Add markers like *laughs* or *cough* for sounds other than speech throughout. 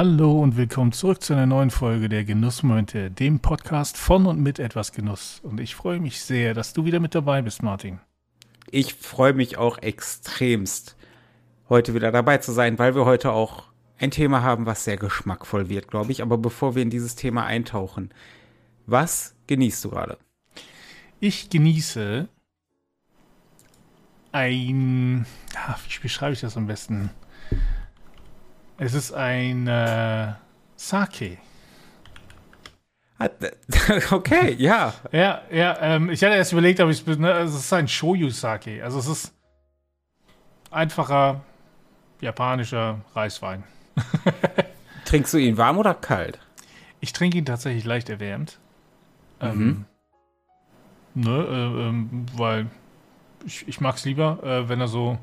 Hallo und willkommen zurück zu einer neuen Folge der Genussmomente, dem Podcast von und mit etwas Genuss. Und ich freue mich sehr, dass du wieder mit dabei bist, Martin. Ich freue mich auch extremst, heute wieder dabei zu sein, weil wir heute auch ein Thema haben, was sehr geschmackvoll wird, glaube ich. Aber bevor wir in dieses Thema eintauchen, was genießt du gerade? Ich genieße ein, wie beschreibe ich das am besten? Es ist ein äh, Sake. *laughs* Okay, ja. Ja, ja, ähm, ich hatte erst überlegt, ob ich es, ne, es ist ein Shoyu-Sake. Also es ist einfacher japanischer Reiswein. *laughs* Trinkst du ihn warm oder kalt? Ich trinke ihn tatsächlich leicht erwärmt. Ähm, mhm. ne, äh, ähm, weil ich, ich mag es lieber, äh, wenn er so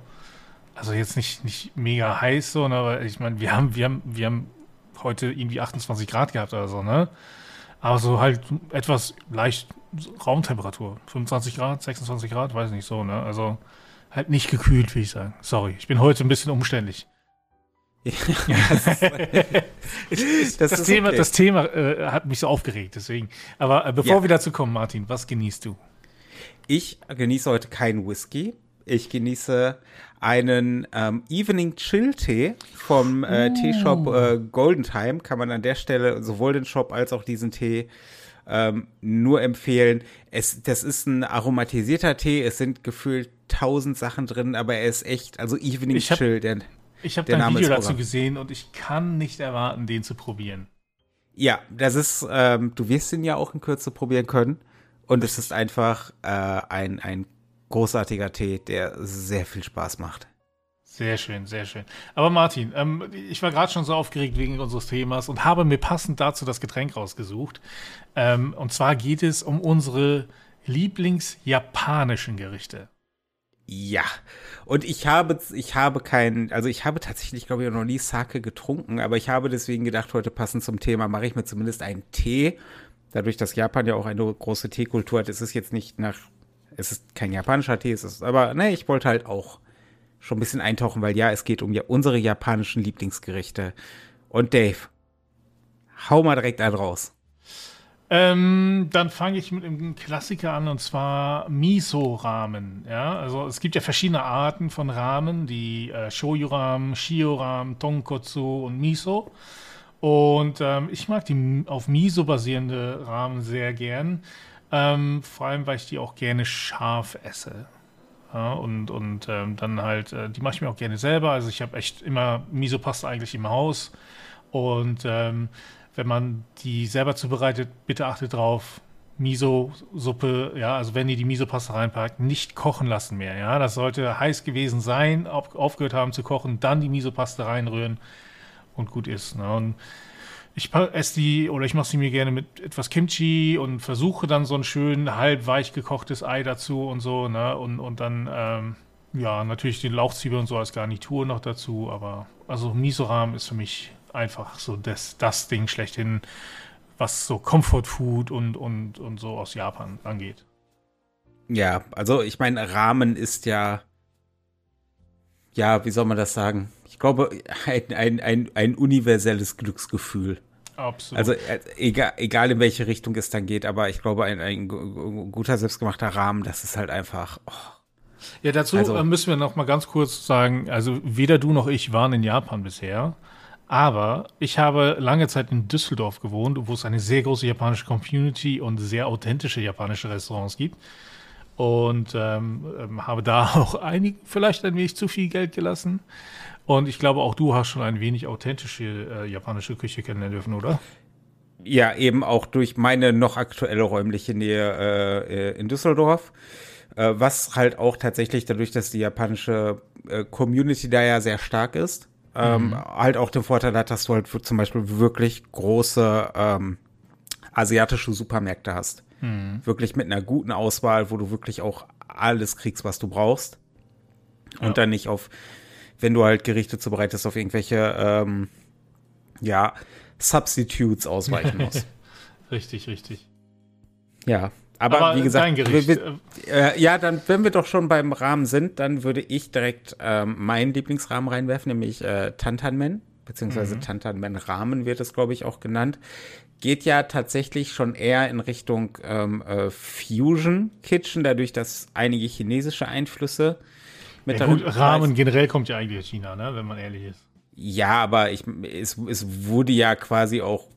also jetzt nicht, nicht mega heiß so, ne, aber ich meine, wir haben, wir haben, wir haben heute irgendwie 28 Grad gehabt oder so, ne? Aber so halt etwas leicht Raumtemperatur. 25 Grad, 26 Grad, weiß nicht so, ne? Also halt nicht gekühlt, wie ich sagen. Sorry, ich bin heute ein bisschen umständlich. *laughs* das, ist, das, das Thema, okay. das Thema äh, hat mich so aufgeregt, deswegen. Aber äh, bevor ja. wir dazu kommen, Martin, was genießt du? Ich genieße heute keinen Whisky. Ich genieße einen ähm, Evening Chill Tee vom äh, Teeshop äh, Golden Time. Kann man an der Stelle sowohl den Shop als auch diesen Tee ähm, nur empfehlen. Es, das ist ein aromatisierter Tee. Es sind gefühlt tausend Sachen drin, aber er ist echt, also Evening ich hab, Chill. Der, ich habe dein Video dazu gesehen und ich kann nicht erwarten, den zu probieren. Ja, das ist, ähm, du wirst ihn ja auch in Kürze probieren können. Und es ist einfach äh, ein, ein großartiger Tee, der sehr viel Spaß macht. Sehr schön, sehr schön. Aber Martin, ähm, ich war gerade schon so aufgeregt wegen unseres Themas und habe mir passend dazu das Getränk rausgesucht. Ähm, und zwar geht es um unsere Lieblingsjapanischen Gerichte. Ja, und ich habe, ich habe keinen, also ich habe tatsächlich, glaube ich, noch nie Sake getrunken, aber ich habe deswegen gedacht, heute passend zum Thema mache ich mir zumindest einen Tee. Dadurch, dass Japan ja auch eine große Teekultur hat, ist es jetzt nicht nach es ist kein japanischer Tee, es ist, aber ne, ich wollte halt auch schon ein bisschen eintauchen, weil ja, es geht um ja unsere japanischen Lieblingsgerichte. Und Dave, hau mal direkt einen raus. Ähm, dann fange ich mit einem Klassiker an und zwar Miso-Ramen. Ja, also es gibt ja verschiedene Arten von Ramen, die äh, Shoyu-Ramen, Shio-Ramen, Tonkotsu und Miso. Und ähm, ich mag die auf Miso basierende Ramen sehr gern. Ähm, vor allem, weil ich die auch gerne scharf esse. Ja, und und ähm, dann halt, äh, die mache ich mir auch gerne selber. Also ich habe echt immer Miso-Pasta eigentlich im Haus. Und ähm, wenn man die selber zubereitet, bitte achtet drauf, Miso-Suppe, ja, also wenn ihr die Miso-Pasta reinpackt, nicht kochen lassen mehr, ja. Das sollte heiß gewesen sein, auf, aufgehört haben zu kochen, dann die Miso-Pasta reinrühren und gut ist. Ne? Und ich esse die oder ich mache sie mir gerne mit etwas Kimchi und versuche dann so ein schön halb weich gekochtes Ei dazu und so, ne? Und, und dann, ähm, ja, natürlich den Lauchzwiebel und so als Garnitur noch dazu, aber also Miso-Ramen ist für mich einfach so das, das Ding schlechthin, was so Comfort Food und, und, und so aus Japan angeht. Ja, also ich meine, Ramen ist ja, ja, wie soll man das sagen? Ich glaube, ein, ein, ein, ein universelles Glücksgefühl. Absolut. Also äh, egal, egal in welche Richtung es dann geht, aber ich glaube, ein, ein guter selbstgemachter Rahmen, das ist halt einfach. Oh. Ja, dazu also, äh, müssen wir noch mal ganz kurz sagen, also weder du noch ich waren in Japan bisher, aber ich habe lange Zeit in Düsseldorf gewohnt, wo es eine sehr große japanische Community und sehr authentische japanische Restaurants gibt. Und ähm, ähm habe da *laughs* auch einig, vielleicht ein wenig zu viel Geld gelassen. Und ich glaube, auch du hast schon ein wenig authentische äh, japanische Küche kennenlernen dürfen, oder? Ja, eben auch durch meine noch aktuelle räumliche Nähe äh, äh in Düsseldorf. Äh, was halt auch tatsächlich dadurch, dass die japanische äh, Community da ja sehr stark ist, ähm, mhm. halt auch den Vorteil hat, dass du halt zum Beispiel wirklich große ähm, asiatische Supermärkte hast. Mhm. Wirklich mit einer guten Auswahl, wo du wirklich auch alles kriegst, was du brauchst. Und ja. dann nicht auf wenn du halt Gerichte zubereitest, auf irgendwelche, ähm, ja, Substitutes ausweichen musst. *laughs* richtig, richtig. Ja, aber, aber wie gesagt, wir, wir, äh, ja, dann, wenn wir doch schon beim Rahmen sind, dann würde ich direkt ähm, meinen Lieblingsrahmen reinwerfen, nämlich äh, Tantanmen beziehungsweise mhm. Tantanmen-Ramen wird es, glaube ich, auch genannt, geht ja tatsächlich schon eher in Richtung ähm, äh, Fusion Kitchen, dadurch, dass einige chinesische Einflüsse mit ja, gut, Ramen generell kommt ja eigentlich aus China, ne, wenn man ehrlich ist. Ja, aber ich, es, es wurde ja quasi auch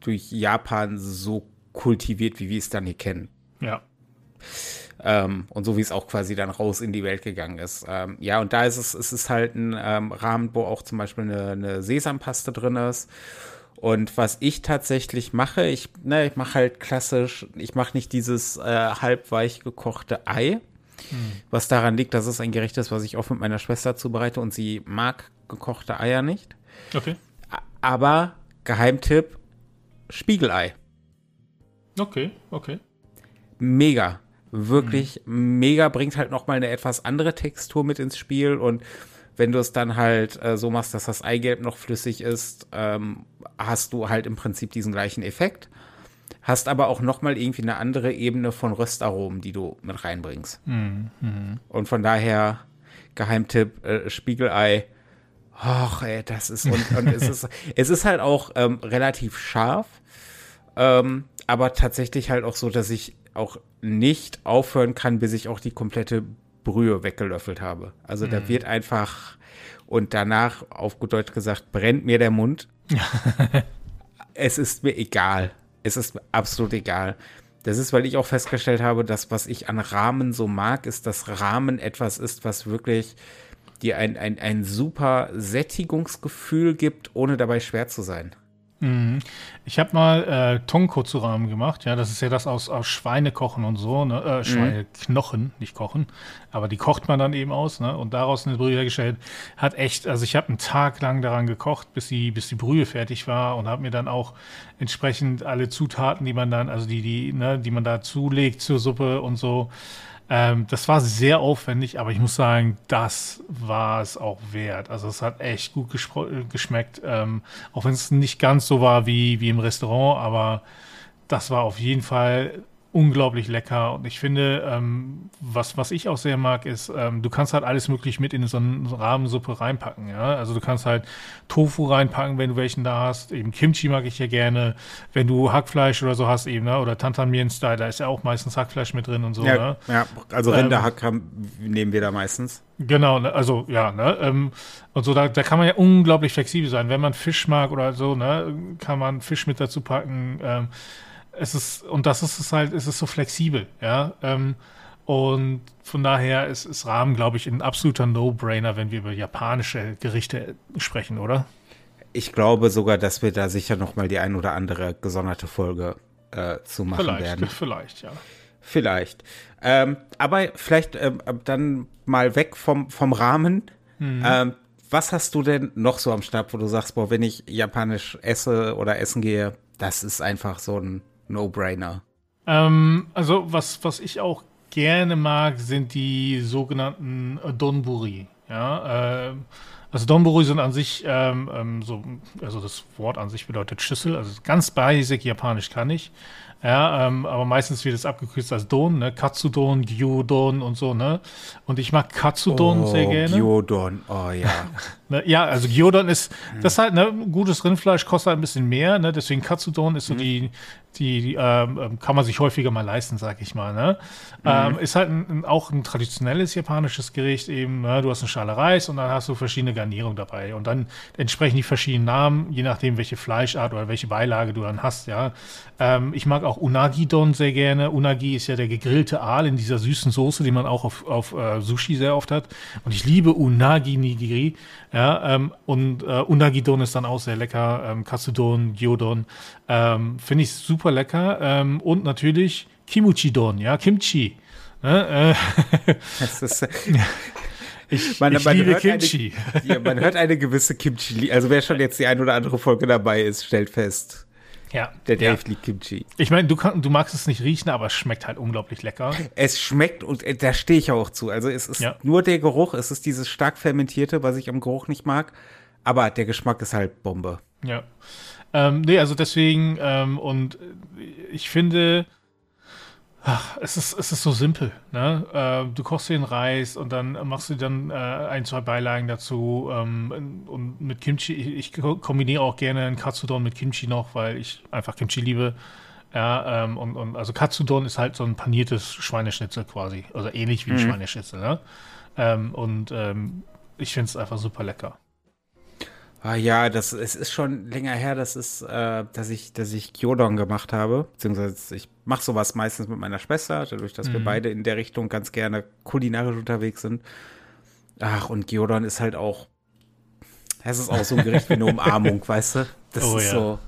durch Japan so kultiviert, wie wir es dann hier kennen. Ja. Ähm, und so wie es auch quasi dann raus in die Welt gegangen ist. Ähm, ja, und da ist es, es ist halt ein ähm, Rahmen, wo auch zum Beispiel eine, eine Sesampaste drin ist. Und was ich tatsächlich mache, ich, ne, ich mache halt klassisch, ich mache nicht dieses äh, halbweich gekochte Ei, hm. was daran liegt, dass es ein Gericht ist, was ich oft mit meiner Schwester zubereite und sie mag gekochte Eier nicht. Okay. Aber Geheimtipp, Spiegelei. Okay, okay. Mega. Wirklich mhm. mega, bringt halt nochmal eine etwas andere Textur mit ins Spiel und wenn du es dann halt äh, so machst, dass das Eigelb noch flüssig ist, ähm, hast du halt im Prinzip diesen gleichen Effekt. Hast aber auch nochmal irgendwie eine andere Ebene von Röstaromen, die du mit reinbringst. Mhm. Und von daher, Geheimtipp, äh, Spiegelei. Och, ey, das ist, und, und es ist, *laughs* es ist halt auch ähm, relativ scharf, ähm, aber tatsächlich halt auch so, dass ich auch nicht aufhören kann, bis ich auch die komplette Brühe weggelöffelt habe. Also mhm. da wird einfach und danach, auf gut Deutsch gesagt, brennt mir der Mund. *laughs* es ist mir egal. Es ist mir absolut egal. Das ist, weil ich auch festgestellt habe, dass was ich an Rahmen so mag, ist, dass Rahmen etwas ist, was wirklich dir ein, ein, ein super Sättigungsgefühl gibt, ohne dabei schwer zu sein. Mhm. Ich habe mal äh, Tonkotsu-Ramen gemacht. Ja, das ist ja das aus, aus Schweinekochen und so. Ne? Äh, mhm. Schweineknochen, mhm. nicht kochen. Aber die kocht man dann eben aus ne? und daraus eine Brühe hergestellt. Hat echt, also ich habe einen Tag lang daran gekocht, bis die, bis die Brühe fertig war und habe mir dann auch entsprechend alle Zutaten, die man dann, also die, die, ne, die man da zulegt zur Suppe und so, ähm, das war sehr aufwendig, aber ich muss sagen, das war es auch wert. Also es hat echt gut geschmeckt, ähm, auch wenn es nicht ganz so war wie, wie im Restaurant, aber das war auf jeden Fall unglaublich lecker. Und ich finde, ähm, was, was ich auch sehr mag, ist, ähm, du kannst halt alles möglich mit in so eine Rahmensuppe reinpacken. Ja? Also du kannst halt Tofu reinpacken, wenn du welchen da hast. Eben Kimchi mag ich ja gerne. Wenn du Hackfleisch oder so hast eben, ne? oder Tantanmien-Style, da ist ja auch meistens Hackfleisch mit drin und so. Ja, ne? ja also Rinderhack ähm, nehmen wir da meistens. Genau, ne? also ja, ne? Ähm, und so, da, da kann man ja unglaublich flexibel sein. Wenn man Fisch mag oder so, ne, kann man Fisch mit dazu packen. Es ist, und das ist es halt, es ist so flexibel, ja. Ähm, und von daher ist, ist Rahmen, glaube ich, ein absoluter No-Brainer, wenn wir über japanische Gerichte sprechen, oder? Ich glaube sogar, dass wir da sicher noch mal die ein oder andere gesonderte Folge äh, zu machen vielleicht, werden. Vielleicht, ja. Vielleicht. Ähm, aber vielleicht ähm, dann mal weg vom, vom Rahmen. Mhm. Ähm, was hast du denn noch so am Start, wo du sagst, boah, wenn ich japanisch esse oder essen gehe, das ist einfach so ein No-Brainer. Ähm, also was, was ich auch gerne mag, sind die sogenannten Donburi. Ja, äh, also Donburi sind an sich ähm, ähm, so, also das Wort an sich bedeutet Schüssel, also ganz basic japanisch kann ich. Ja, ähm, aber meistens wird es abgekürzt als Don, ne? Katsudon, Gyudon und so, ne? Und ich mag Katsudon oh, sehr gerne. Gyudon, oh ja. *laughs* ne? Ja, also Gyudon ist, das ist halt, ne, gutes Rindfleisch kostet halt ein bisschen mehr, ne? Deswegen Katsudon ist so mhm. die, die, die ähm, ähm, kann man sich häufiger mal leisten, sag ich mal. Ne? Mhm. Ähm, ist halt ein, auch ein traditionelles japanisches Gericht eben. Ne? Du hast eine Schale Reis und dann hast du verschiedene Garnierungen dabei und dann entsprechend die verschiedenen Namen, je nachdem welche Fleischart oder welche Beilage du dann hast. Ja, ähm, ich mag auch Unagi-Don sehr gerne. Unagi ist ja der gegrillte Aal in dieser süßen Soße, die man auch auf, auf uh, Sushi sehr oft hat. Und ich liebe Unagi-Nigiri. Ja, ähm, und uh, Unagi-Don ist dann auch sehr lecker. Ähm, Katsudon, Gyodon. Ähm, Finde ich super lecker. Ähm, und natürlich Kimuchi-Don, ja, Kimchi. Ne? Äh, *laughs* das ist, *laughs* ich, man, ich man liebe Kimchi. Eine, ja, man hört eine gewisse Kimchi. Also wer schon jetzt die ein oder andere Folge dabei ist, stellt fest. Ja. Der Dave ja. liebt Kimchi. Ich meine, du, du magst es nicht riechen, aber es schmeckt halt unglaublich lecker. Es schmeckt und äh, da stehe ich auch zu. Also es ist ja. nur der Geruch, es ist dieses stark fermentierte, was ich am Geruch nicht mag. Aber der Geschmack ist halt Bombe. Ja. Ähm, nee, also deswegen, ähm, und ich finde, Ach, es ist, es ist so simpel. Ne? Äh, du kochst den Reis und dann machst du dann äh, ein, zwei Beilagen dazu. Ähm, und mit Kimchi, ich, ich, kombiniere auch gerne ein Katsudon mit Kimchi noch, weil ich einfach Kimchi liebe. Ja, ähm, und, und also Katsudon ist halt so ein paniertes Schweineschnitzel quasi. Also ähnlich wie ein mhm. Schweineschnitzel. Ne? Ähm, und ähm, ich finde es einfach super lecker. Ah ja, das es ist schon länger her, dass es, äh, dass ich, dass ich Gyodon gemacht habe, beziehungsweise ich mache sowas meistens mit meiner Schwester, dadurch, dass mhm. wir beide in der Richtung ganz gerne kulinarisch unterwegs sind. Ach und Gyodon ist halt auch, es ist auch so ein Gericht wie eine *laughs* Umarmung, weißt du? Das oh, ist ja. so,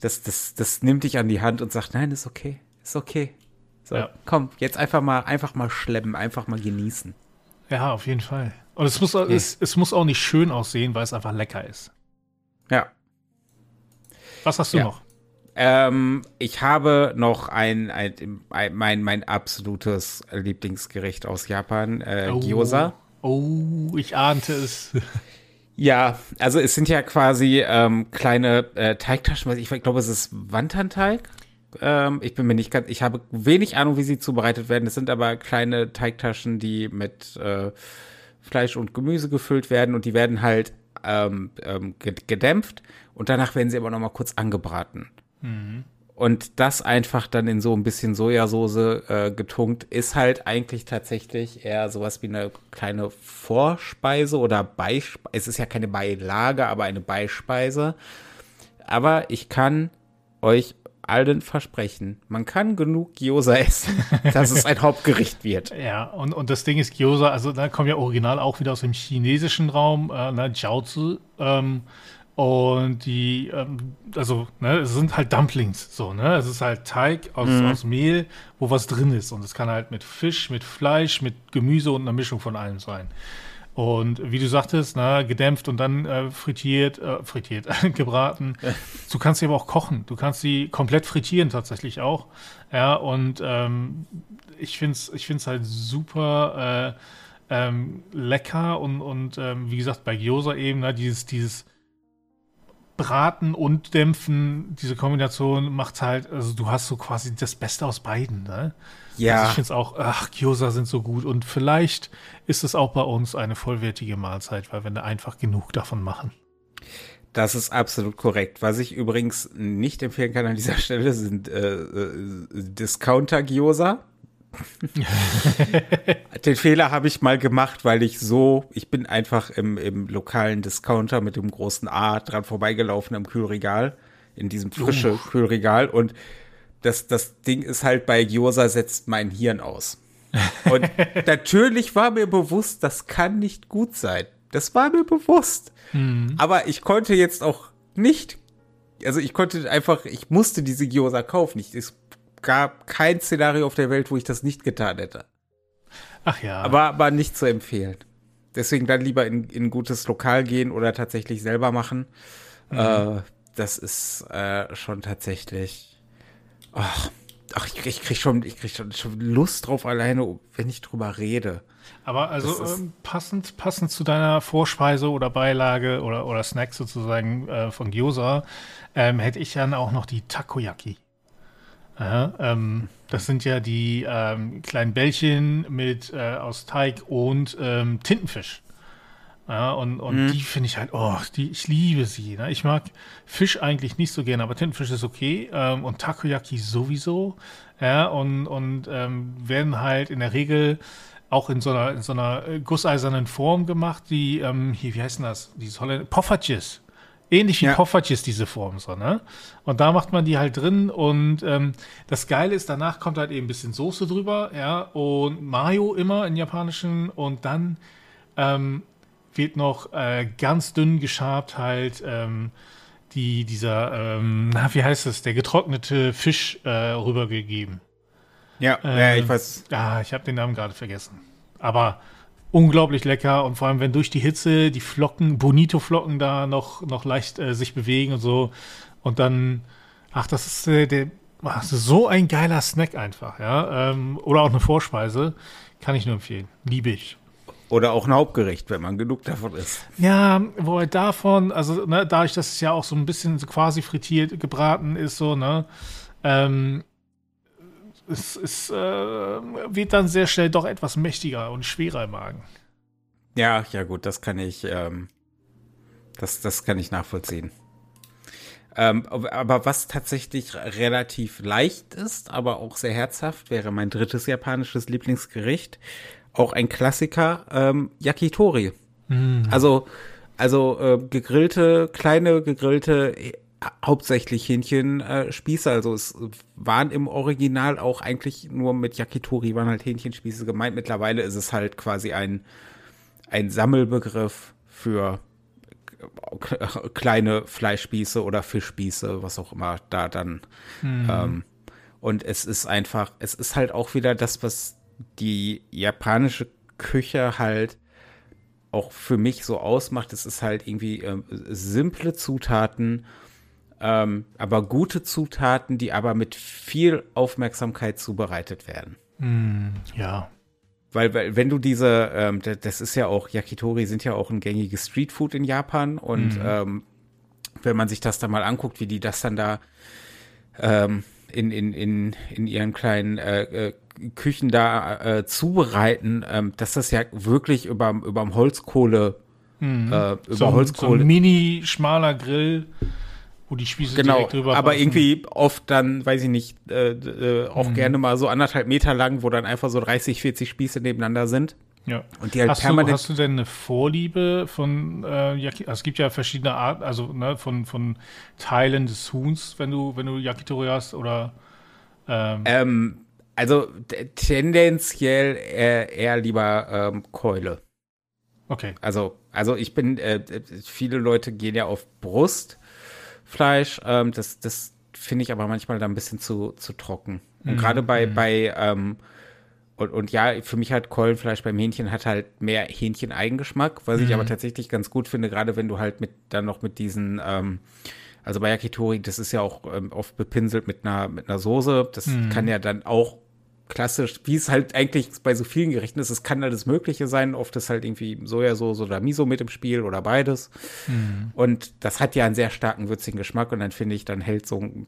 das, das, das nimmt dich an die Hand und sagt, nein, ist okay, ist okay. So, ja. komm, jetzt einfach mal, einfach mal schleppen, einfach mal genießen. Ja, auf jeden Fall. Und es muss, es, es muss auch nicht schön aussehen, weil es einfach lecker ist. Ja. Was hast du ja. noch? Ähm, ich habe noch ein, ein, ein, mein, mein absolutes Lieblingsgericht aus Japan, äh, oh. Gyoza. Oh, ich ahnte es. *laughs* Ja, also es sind ja quasi ähm, kleine äh, Teigtaschen, ich glaube, es ist Wandtanteig. Ähm, ich bin mir nicht ganz, ich habe wenig Ahnung, wie sie zubereitet werden. Es sind aber kleine Teigtaschen, die mit äh, Fleisch und Gemüse gefüllt werden und die werden halt ähm, ähm, gedämpft und danach werden sie aber noch mal kurz angebraten. Mhm. Und das einfach dann in so ein bisschen Sojasauce äh, getunkt, ist halt eigentlich tatsächlich eher sowas wie eine kleine Vorspeise oder Beispeise. Es ist ja keine Beilage, aber eine Beispeise. Aber ich kann euch allen versprechen. Man kann genug Gyoza essen, *laughs* dass es ein Hauptgericht wird. Ja, und, und das Ding ist Gyoza, also da kommt ja original auch wieder aus dem chinesischen Raum, äh, ne, Jiaozi. Ähm, und die, ähm, also, ne, es sind halt Dumplings, so, ne? Es ist halt Teig aus, mhm. aus Mehl, wo was drin ist. Und es kann halt mit Fisch, mit Fleisch, mit Gemüse und einer Mischung von allem sein. Und wie du sagtest, na, gedämpft und dann äh, frittiert, äh, frittiert, *laughs* gebraten. Du kannst sie aber auch kochen. Du kannst sie komplett frittieren tatsächlich auch. Ja, und ähm, ich finde es ich find's halt super äh, ähm, lecker und, und ähm, wie gesagt, bei Gyoza eben, na, dieses, dieses Braten und Dämpfen, diese Kombination macht halt, also du hast so quasi das Beste aus beiden, ne? Ja. Also ich finde es auch, ach, Gyoza sind so gut und vielleicht ist es auch bei uns eine vollwertige Mahlzeit, weil wir da einfach genug davon machen. Das ist absolut korrekt. Was ich übrigens nicht empfehlen kann an dieser Stelle sind äh, äh, Discounter-Gyoza. *laughs* Den Fehler habe ich mal gemacht, weil ich so, ich bin einfach im, im lokalen Discounter mit dem großen A dran vorbeigelaufen am Kühlregal, in diesem frische uh. Kühlregal und das, das Ding ist halt bei Gyoza setzt mein Hirn aus. Und *laughs* natürlich war mir bewusst, das kann nicht gut sein. Das war mir bewusst. Mhm. Aber ich konnte jetzt auch nicht, also ich konnte einfach, ich musste diese Gyoza kaufen. Ich, es gab kein Szenario auf der Welt, wo ich das nicht getan hätte. Ach ja. Aber, aber nicht zu empfehlen. Deswegen dann lieber in, in ein gutes Lokal gehen oder tatsächlich selber machen. Mhm. Äh, das ist äh, schon tatsächlich Ach, ach ich, ich krieg schon, ich krieg schon, schon Lust drauf alleine, wenn ich drüber rede. Aber also ähm, passend, passend zu deiner Vorspeise oder Beilage oder, oder Snack sozusagen äh, von Gyoza, ähm, hätte ich dann auch noch die Takoyaki. Ja, ähm, das sind ja die ähm, kleinen Bällchen mit äh, aus Teig und ähm, Tintenfisch. Ja, und und mhm. die finde ich halt, oh, die, ich liebe sie. Ne? Ich mag Fisch eigentlich nicht so gerne, aber Tintenfisch ist okay. Ähm, und Takoyaki sowieso. Ja, und, und ähm, werden halt in der Regel auch in so einer, in so einer äh, gusseisernen Form gemacht, die, ähm, hier, wie heißt denn das? Dieses Holländer, Poffertjes. Ähnlich wie ja. Poffertjes, diese Form, so, ne? Und da macht man die halt drin und ähm, das Geile ist, danach kommt halt eben ein bisschen Soße drüber, ja, und Mayo immer in japanischen und dann ähm, wird noch äh, ganz dünn geschabt halt ähm, die, dieser, ähm, na, wie heißt es, der getrocknete Fisch äh, rübergegeben. Ja, ähm, ja, ich weiß. Ah, ich habe den Namen gerade vergessen. Aber unglaublich lecker und vor allem, wenn durch die Hitze die Flocken, Bonito-Flocken da noch, noch leicht äh, sich bewegen und so. Und dann, ach, das ist äh, der, ach, so ein geiler Snack einfach, ja. Ähm, oder auch eine Vorspeise. Kann ich nur empfehlen. Liebe ich. Oder auch ein Hauptgericht, wenn man genug davon isst. Ja, wobei davon, also ne, dadurch, dass es ja auch so ein bisschen quasi frittiert, gebraten ist, so, ne, ähm, es, es äh, wird dann sehr schnell doch etwas mächtiger und schwerer im Magen. Ja, ja gut, das kann ich, ähm, das, das kann ich nachvollziehen. Ähm, aber was tatsächlich relativ leicht ist, aber auch sehr herzhaft, wäre mein drittes japanisches Lieblingsgericht. Auch ein Klassiker, ähm, Yakitori. Mm. Also, also äh, gegrillte, kleine gegrillte, äh, hauptsächlich Hähnchenspieße. Äh, also es waren im Original auch eigentlich nur mit Yakitori waren halt Hähnchenspieße gemeint. Mittlerweile ist es halt quasi ein, ein Sammelbegriff für kleine Fleischspieße oder Fischspieße, was auch immer da dann. Mhm. Ähm, und es ist einfach, es ist halt auch wieder das, was die japanische Küche halt auch für mich so ausmacht. Es ist halt irgendwie äh, simple Zutaten, ähm, aber gute Zutaten, die aber mit viel Aufmerksamkeit zubereitet werden. Mm, ja. Weil, weil wenn du diese, ähm, das ist ja auch, Yakitori sind ja auch ein gängiges Streetfood in Japan und mhm. ähm, wenn man sich das da mal anguckt, wie die das dann da ähm, in, in, in, in ihren kleinen äh, äh, Küchen da äh, zubereiten, ähm, dass das ja wirklich über überm Holzkohle mhm. äh, über so, Holzkohle. So ein mini schmaler Grill wo die Spieße genau, direkt drüber aber passen. irgendwie oft dann, weiß ich nicht, äh, äh, auch mhm. gerne mal so anderthalb Meter lang, wo dann einfach so 30, 40 Spieße nebeneinander sind. Ja. Und die halt hast permanent. Du, hast du denn eine Vorliebe von äh, Yaki also es gibt ja verschiedene Arten, also ne, von, von Teilen des Huhns, wenn du, wenn du Yakitori hast oder ähm, ähm also tendenziell eher, eher lieber ähm, Keule. Okay. Also, also ich bin, äh, viele Leute gehen ja auf Brust. Fleisch. Ähm, das das finde ich aber manchmal da ein bisschen zu, zu trocken. Und mhm. gerade bei, mhm. bei ähm, und, und ja, für mich halt Keulenfleisch beim Hähnchen hat halt mehr Hähnchen-Eigengeschmack, was mhm. ich aber tatsächlich ganz gut finde, gerade wenn du halt mit dann noch mit diesen, ähm, also bei Yakitori, das ist ja auch ähm, oft bepinselt mit einer, mit einer Soße. Das mhm. kann ja dann auch klassisch, wie es halt eigentlich bei so vielen Gerichten ist, es kann alles Mögliche sein. Oft ist halt irgendwie Sojasauce oder Miso mit im Spiel oder beides. Mhm. Und das hat ja einen sehr starken würzigen Geschmack und dann finde ich, dann hält so ein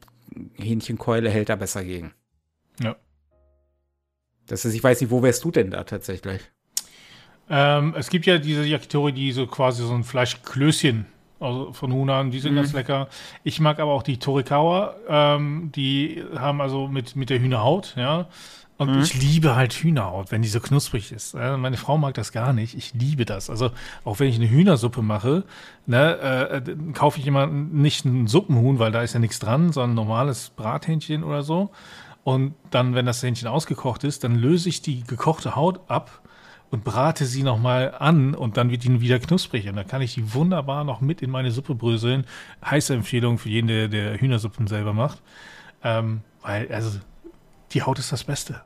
Hähnchenkeule hält da besser gegen. Ja. Das ist, ich weiß nicht, wo wärst du denn da tatsächlich? Ähm, es gibt ja diese Yakitori, die so quasi so ein Fleischklößchen also von Hunan, die sind mhm. ganz lecker. Ich mag aber auch die Torikawa, ähm, die haben also mit, mit der Hühnerhaut, ja, und mhm. ich liebe halt Hühnerhaut, wenn die so knusprig ist. Meine Frau mag das gar nicht. Ich liebe das. Also auch wenn ich eine Hühnersuppe mache, ne, äh, kaufe ich immer nicht einen Suppenhuhn, weil da ist ja nichts dran, sondern ein normales Brathähnchen oder so. Und dann, wenn das Hähnchen ausgekocht ist, dann löse ich die gekochte Haut ab und brate sie nochmal an und dann wird die wieder knusprig. Und dann kann ich die wunderbar noch mit in meine Suppe bröseln. Heiße Empfehlung für jeden, der, der Hühnersuppen selber macht. Ähm, weil, also die Haut ist das Beste.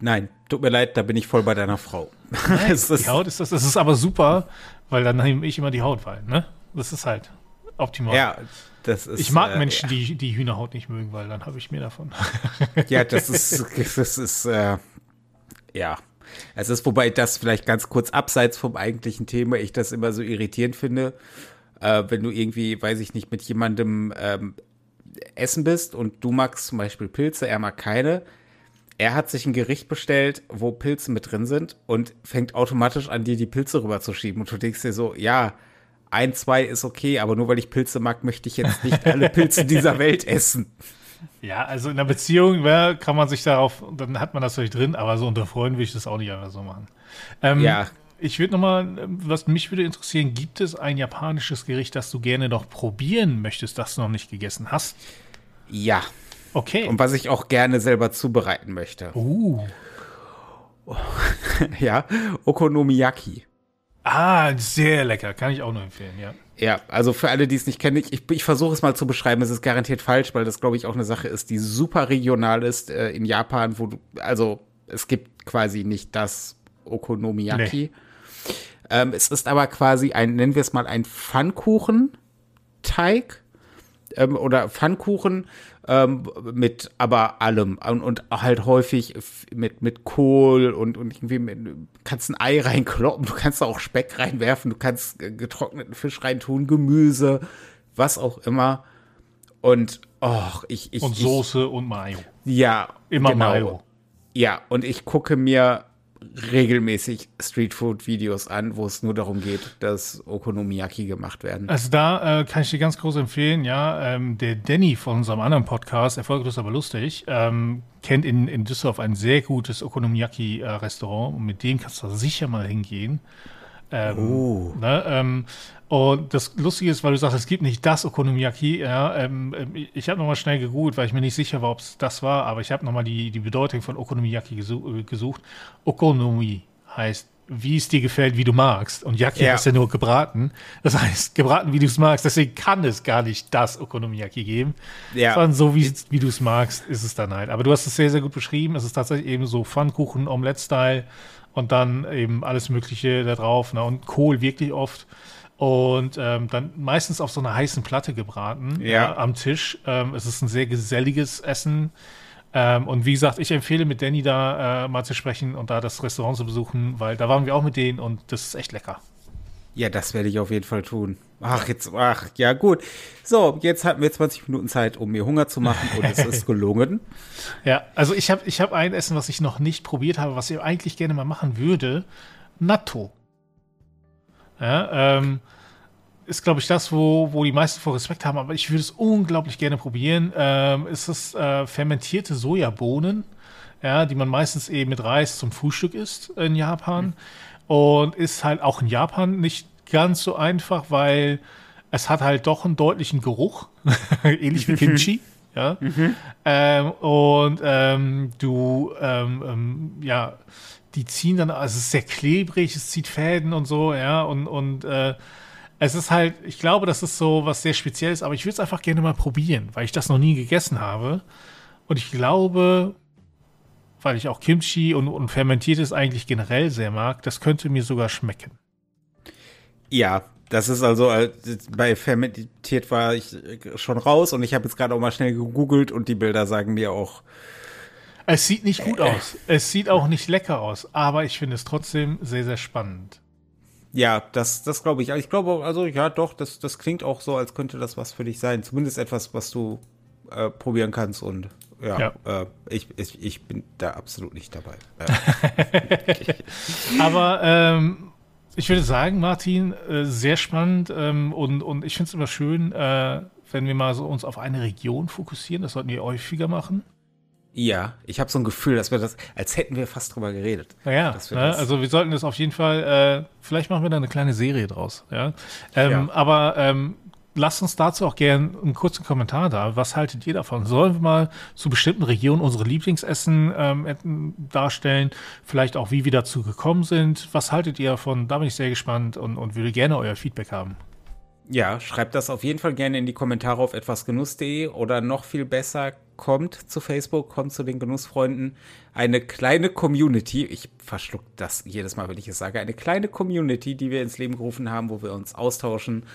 Nein, tut mir leid, da bin ich voll bei deiner Frau. Nein, *laughs* die Haut ist das, das ist aber super, weil dann nehme ich immer die Haut, weil, ne? Das ist halt optimal. Ja, das ist. Ich mag äh, Menschen, ja. die die Hühnerhaut nicht mögen, weil dann habe ich mehr davon. ja, das *laughs* ist, das ist, äh, ja. Es ist, wobei das vielleicht ganz kurz abseits vom eigentlichen Thema, ich das immer so irritierend finde, äh, wenn du irgendwie, weiß ich nicht, mit jemandem ähm, essen bist und du magst zum Beispiel Pilze, er mag keine. Er hat sich ein Gericht bestellt, wo Pilze mit drin sind und fängt automatisch an, dir die Pilze rüberzuschieben. Und du denkst dir so, ja, ein, zwei ist okay, aber nur weil ich Pilze mag, möchte ich jetzt nicht alle Pilze dieser Welt essen. Ja, also in einer Beziehung ja, kann man sich darauf, dann hat man das natürlich drin, aber so unter Freunden will ich das auch nicht einfach so machen. Ähm, ja. Ich würde nochmal, was mich würde interessieren, gibt es ein japanisches Gericht, das du gerne noch probieren möchtest, das du noch nicht gegessen hast? Ja. Okay. Und was ich auch gerne selber zubereiten möchte. Uh. *laughs* ja, Okonomiyaki. Ah, sehr lecker. Kann ich auch nur empfehlen, ja. Ja, also für alle, die es nicht kennen, ich, ich versuche es mal zu beschreiben. Es ist garantiert falsch, weil das, glaube ich, auch eine Sache ist, die super regional ist äh, in Japan, wo du, also es gibt quasi nicht das Okonomiyaki. Nee. Ähm, es ist aber quasi ein, nennen wir es mal, ein Pfannkuchenteig ähm, oder Pfannkuchen ähm, mit aber allem und, und, halt häufig mit, mit Kohl und, und irgendwie mit, kannst ein Ei reinkloppen, du kannst auch Speck reinwerfen, du kannst getrockneten Fisch reintun, Gemüse, was auch immer. Und oh, ich, ich. Und Soße ich, und Mayo. Ja, Immer genau. Milo. Ja, und ich gucke mir regelmäßig Streetfood-Videos an, wo es nur darum geht, dass Okonomiyaki gemacht werden. Also da äh, kann ich dir ganz groß empfehlen, ja, ähm, der Danny von unserem anderen Podcast, Erfolglos aber lustig, ähm, kennt in, in Düsseldorf ein sehr gutes Okonomiyaki-Restaurant und mit dem kannst du sicher mal hingehen. Ähm, Oh. ne, ähm, und das Lustige ist, weil du sagst, es gibt nicht das Okonomiyaki. Ja, ähm, ähm, ich habe nochmal schnell gegoogelt, weil ich mir nicht sicher war, ob es das war, aber ich habe nochmal die, die Bedeutung von Okonomiyaki gesu äh, gesucht. Okonomi heißt, wie es dir gefällt, wie du magst. Und Yaki Ja. heißt ja nur gebraten. Das heißt, gebraten, wie du es magst. Deswegen kann es gar nicht das Okonomiyaki geben. Ja. Sondern so, wie, wie du es magst, ist es dann halt. Aber du hast es sehr, sehr gut beschrieben. Es ist tatsächlich eben so Pfannkuchen, Omelette-Style und dann eben alles Mögliche da drauf. Ne? Und Kohl wirklich oft. Und ähm, dann meistens auf so einer heißen Platte gebraten Ja. am Tisch. Ähm, es ist ein sehr geselliges Essen. Ähm, und wie gesagt, ich empfehle mit Danny da äh, mal zu sprechen und da das Restaurant zu besuchen, weil da waren wir auch mit denen und das ist echt lecker. Ja, das werde ich auf jeden Fall tun. Ach, jetzt, ach, ja, gut. So, jetzt hatten wir 20 Minuten Zeit, um mir Hunger zu machen und es ist *laughs* gelungen. Ja, also ich habe ich hab ein Essen, was ich noch nicht probiert habe, was ich eigentlich gerne mal machen würde. Natto. Ja, ähm, ist, glaube ich, das, wo, wo die meisten vor Respekt haben, aber ich würde es unglaublich gerne probieren. Ähm, ist es äh, fermentierte Sojabohnen, ja, die man meistens eben mit Reis zum Frühstück isst in Japan. Und ist halt auch in Japan nicht ganz so einfach, weil es hat halt doch einen deutlichen Geruch, *laughs* ähnlich wie Kimchi. Ja. Ähm, und ähm, du, ähm, ähm, ja, die ziehen dann, also es ist sehr klebrig, es zieht Fäden und so, ja, und, und äh, es ist halt, ich glaube, das ist so was sehr Spezielles, aber ich würde es einfach gerne mal probieren, weil ich das noch nie gegessen habe. Und ich glaube, weil ich auch Kimchi und, und Fermentiertes eigentlich generell sehr mag, das könnte mir sogar schmecken. Ja, das ist also, äh, bei fermentiert war ich äh, schon raus und ich habe jetzt gerade auch mal schnell gegoogelt und die Bilder sagen mir auch, Es sieht nicht gut aus. Es sieht auch nicht lecker aus, aber ich finde es trotzdem sehr, sehr spannend. ja, das, das glaube ich. Ich glaube, auch, also ja, doch, das, das klingt auch so, als könnte das was für dich sein. Zumindest etwas, was du äh, probieren kannst und ja, Ja. Äh, ich, ich, ich bin da absolut nicht dabei. *laughs* Aber ähm, ich würde sagen, Martin, äh, sehr spannend ähm, und, und ich finde es immer schön, äh, wenn wir mal so uns auf eine Region fokussieren. Das sollten wir häufiger machen. ja, ich habe so ein Gefühl, dass wir das, als hätten wir fast drüber geredet. Wir ne, also wir sollten das auf jeden Fall, äh, vielleicht machen wir da eine kleine Serie draus. Ja? Ähm, Ja. Aber ähm, lasst uns dazu auch gerne einen kurzen Kommentar da. Was haltet ihr davon? Sollen wir mal zu bestimmten Regionen unsere Lieblingsessen ähm, darstellen? Vielleicht auch, wie wir dazu gekommen sind? Was haltet ihr davon? Da bin ich sehr gespannt und, und würde gerne euer Feedback haben. Ja, schreibt das auf jeden Fall gerne in die Kommentare auf etwasgenuss.de oder noch viel besser, kommt zu Facebook, kommt zu den Genussfreunden. Eine kleine Community, ich verschluck das jedes Mal, wenn ich es sage, eine kleine Community, die wir ins Leben gerufen haben, wo wir uns austauschen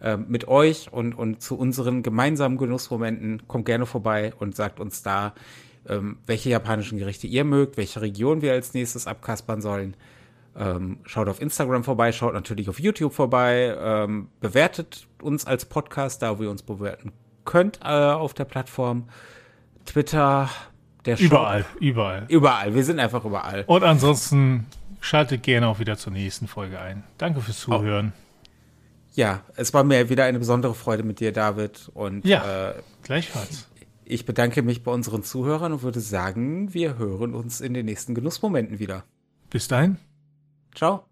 äh, mit euch und, und zu unseren gemeinsamen Genussmomenten. Kommt gerne vorbei und sagt uns da, ähm, welche japanischen Gerichte ihr mögt, welche Region wir als nächstes abkaspern sollen. Ähm, schaut auf Instagram vorbei, schaut natürlich auf YouTube vorbei, ähm, bewertet uns als Podcast, da wo ihr uns bewerten könnt äh, auf der Plattform. Twitter, der Shop. Überall, überall. Überall, wir sind einfach überall. Und ansonsten schaltet gerne auch wieder zur nächsten Folge ein. Danke fürs Zuhören. Ja, es war mir wieder eine besondere Freude mit dir, David. Und Ja. äh, Gleichfalls. ich bedanke mich bei unseren Zuhörern und würde sagen, wir hören uns in den nächsten Genussmomenten wieder. Bis dahin. Ciao.